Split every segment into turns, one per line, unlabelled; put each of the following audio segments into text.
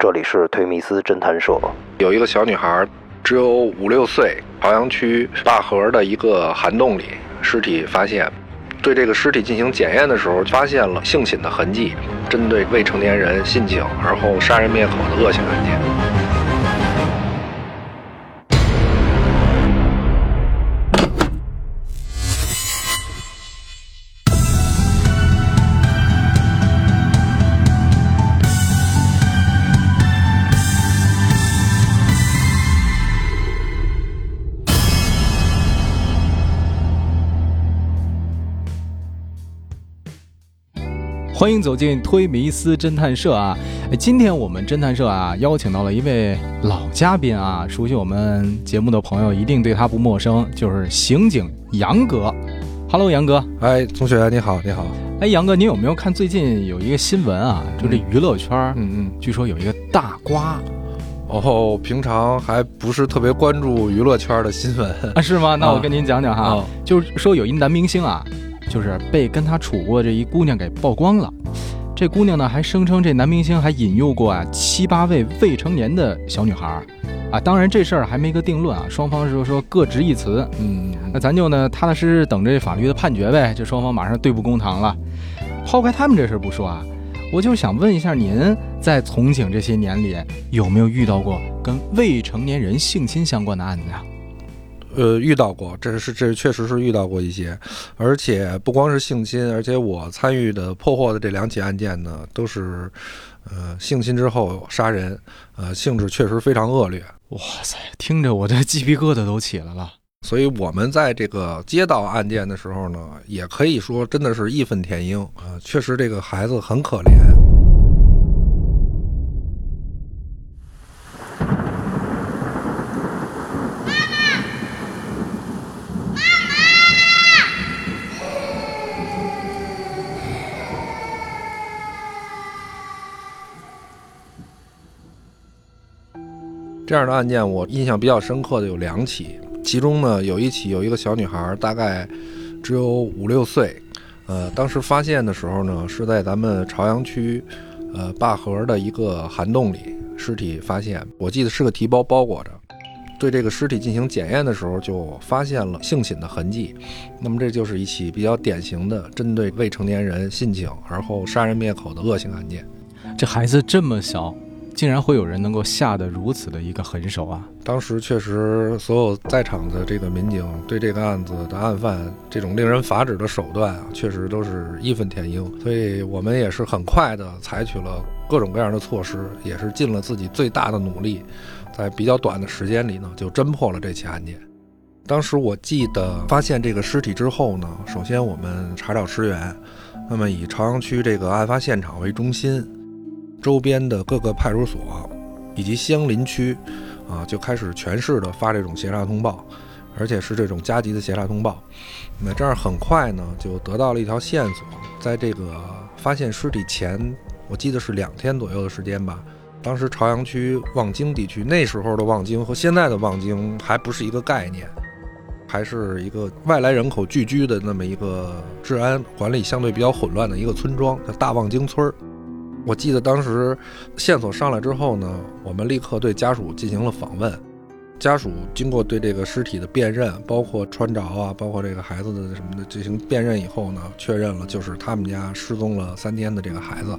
这里是推密斯侦探社。
有一个小女孩，只有五六岁，朝阳区大河的一个涵洞里，尸体发现。对这个尸体进行检验的时候，发现了性侵的痕迹，针对未成年人性侵而后杀人灭口的恶性案件。
欢迎走进推迷思侦探社啊！今天我们侦探社啊邀请到了一位老嘉宾啊，熟悉我们节目的朋友一定对他不陌生，就是刑警杨哥。Hello，杨哥。
哎，同学你好，你好。
哎，杨哥，你有没有看最近有一个新闻啊？就这娱乐圈，
嗯嗯，
据说有一个大瓜。
哦，平常还不是特别关注娱乐圈的新闻
啊？是吗？那我跟您讲讲哈，就是说有一男明星啊。就是被跟他处过这一姑娘给曝光了，这姑娘呢还声称这男明星还引诱过啊七八位未成年的小女孩，啊，当然这事儿还没个定论啊，双方是说各执一词，嗯，那咱就呢踏踏实实等着法律的判决呗，这双方马上对簿公堂了。抛开他们这事儿不说啊，我就想问一下您在从警这些年里有没有遇到过跟未成年人性侵相关的案子呀？
呃，遇到过，这是这确实是遇到过一些，而且不光是性侵，而且我参与的破获的这两起案件呢，都是，呃，性侵之后杀人，呃，性质确实非常恶劣。
哇塞，听着我这鸡皮疙瘩都起来了。
所以我们在这个接到案件的时候呢，也可以说真的是义愤填膺啊，确实这个孩子很可怜。这样的案件我印象比较深刻的有两起，其中呢有一起有一个小女孩，大概只有五六岁，呃，当时发现的时候呢是在咱们朝阳区，呃灞河的一个涵洞里，尸体发现，我记得是个提包包裹着，对这个尸体进行检验的时候就发现了性侵的痕迹，那么这就是一起比较典型的针对未成年人性侵而后杀人灭口的恶性案件，
这孩子这么小。竟然会有人能够下得如此的一个狠手啊！
当时确实，所有在场的这个民警对这个案子的案犯这种令人发指的手段啊，确实都是义愤填膺。所以我们也是很快的采取了各种各样的措施，也是尽了自己最大的努力，在比较短的时间里呢，就侦破了这起案件。当时我记得发现这个尸体之后呢，首先我们查找尸源，那么以朝阳区这个案发现场为中心。周边的各个派出所以及相邻区，啊，就开始全市的发这种协查通报，而且是这种加急的协查通报。那这样很快呢，就得到了一条线索。在这个发现尸体前，我记得是两天左右的时间吧。当时朝阳区望京地区，那时候的望京和现在的望京还不是一个概念，还是一个外来人口聚居的那么一个治安管理相对比较混乱的一个村庄，叫大望京村儿。我记得当时线索上来之后呢，我们立刻对家属进行了访问。家属经过对这个尸体的辨认，包括穿着啊，包括这个孩子的什么的进行辨认以后呢，确认了就是他们家失踪了三天的这个孩子。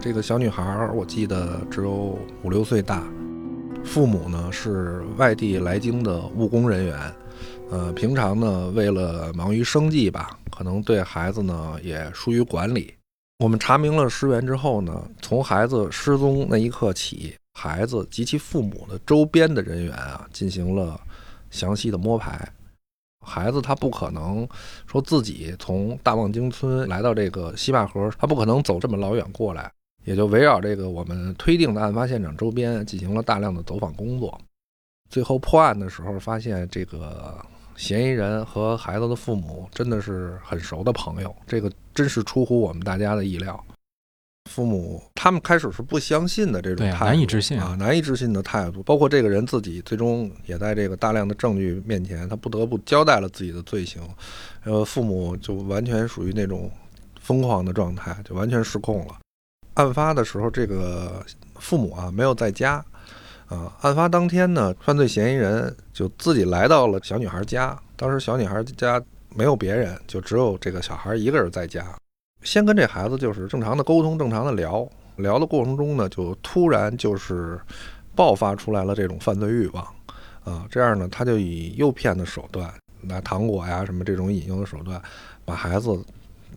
这个小女孩我记得只有五六岁大，父母呢是外地来京的务工人员，呃，平常呢为了忙于生计吧，可能对孩子呢也疏于管理。我们查明了尸源之后呢，从孩子失踪那一刻起，孩子及其父母的周边的人员啊，进行了详细的摸排。孩子他不可能说自己从大望京村来到这个西坝河，他不可能走这么老远过来，也就围绕这个我们推定的案发现场周边进行了大量的走访工作。最后破案的时候，发现这个。嫌疑人和孩子的父母真的是很熟的朋友，这个真是出乎我们大家的意料。父母他们开始是不相信的这种态度，
难以置信
啊，难以置信的态度。包括这个人自己，最终也在这个大量的证据面前，他不得不交代了自己的罪行。呃，父母就完全属于那种疯狂的状态，就完全失控了。案发的时候，这个父母啊没有在家，啊，案发当天呢，犯罪嫌疑人就自己来到了小女孩家。当时小女孩家没有别人，就只有这个小孩一个人在家。先跟这孩子就是正常的沟通，正常的聊聊的过程中呢，就突然就是爆发出来了这种犯罪欲望，啊，这样呢，他就以诱骗的手段，拿糖果呀什么这种引诱的手段，把孩子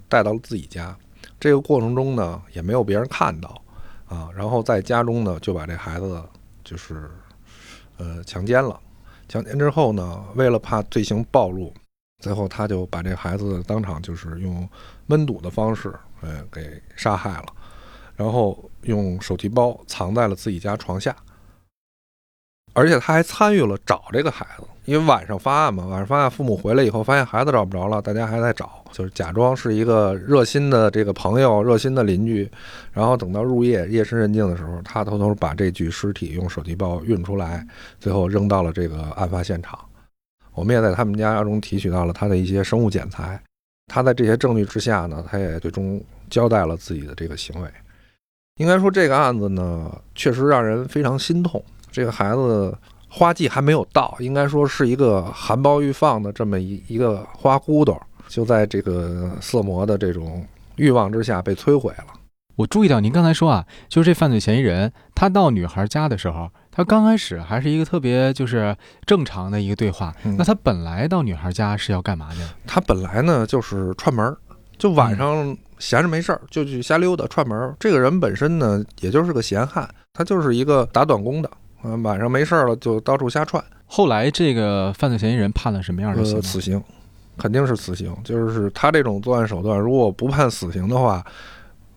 带到了自己家。这个过程中呢，也没有别人看到，啊，然后在家中呢，就把这孩子就是呃强奸了。强奸之后呢，为了怕罪行暴露，最后他就把这孩子当场就是用闷堵的方式，呃，给杀害了，然后用手提包藏在了自己家床下。而且他还参与了找这个孩子，因为晚上发案嘛，晚上发案，父母回来以后发现孩子找不着了，大家还在找，就是假装是一个热心的这个朋友、热心的邻居，然后等到入夜夜深人静的时候，他偷偷把这具尸体用手提包运出来，最后扔到了这个案发现场。我们也在他们家中提取到了他的一些生物检材，他在这些证据之下呢，他也最终交代了自己的这个行为。应该说这个案子呢，确实让人非常心痛。这个孩子花季还没有到，应该说是一个含苞欲放的这么一一个花骨朵，就在这个色魔的这种欲望之下被摧毁了。
我注意到您刚才说啊，就是这犯罪嫌疑人他到女孩家的时候，他刚开始还是一个特别就是正常的一个对话。那他本来到女孩家是要干嘛的？
他本来呢就是串门，就晚上闲着没事儿就去瞎溜达串门。这个人本身呢也就是个闲汉，他就是一个打短工的。嗯，晚上没事了就到处瞎串。
后来这个犯罪嫌疑人判了什么样的刑？
死刑，肯定是死刑。就是他这种作案手段，如果不判死刑的话，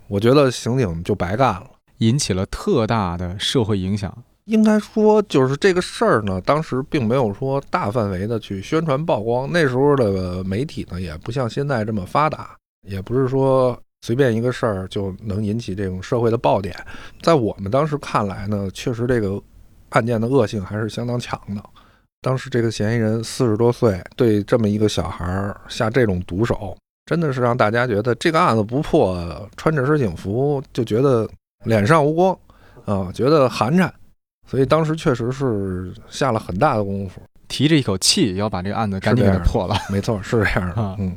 我觉得刑警就白干了，
引起了特大的社会影响。
应该说，就是这个事儿呢，当时并没有说大范围的去宣传曝光。那时候的媒体呢，也不像现在这么发达，也不是说。随便一个事儿就能引起这种社会的爆点，在我们当时看来呢，确实这个案件的恶性还是相当强的。当时这个嫌疑人四十多岁，对这么一个小孩下这种毒手，真的是让大家觉得这个案子不破，穿着身警服就觉得脸上无光啊，觉得寒碜。所以当时确实是下了很大的功夫，
提着一口气要把这个案子赶紧给破了。
没错，是这样的，嗯。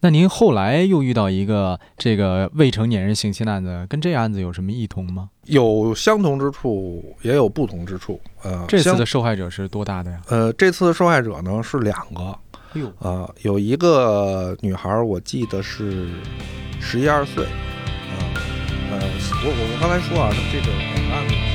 那您后来又遇到一个这个未成年人性侵案子，跟这案子有什么异同吗？
有相同之处，也有不同之处。呃，
这次的受害者是多大的呀？
呃，这次的受害者呢是两个。
哎呦，
呃，有一个女孩，我记得是十一二岁。啊，呃，我我我刚才说啊，这个两个案子。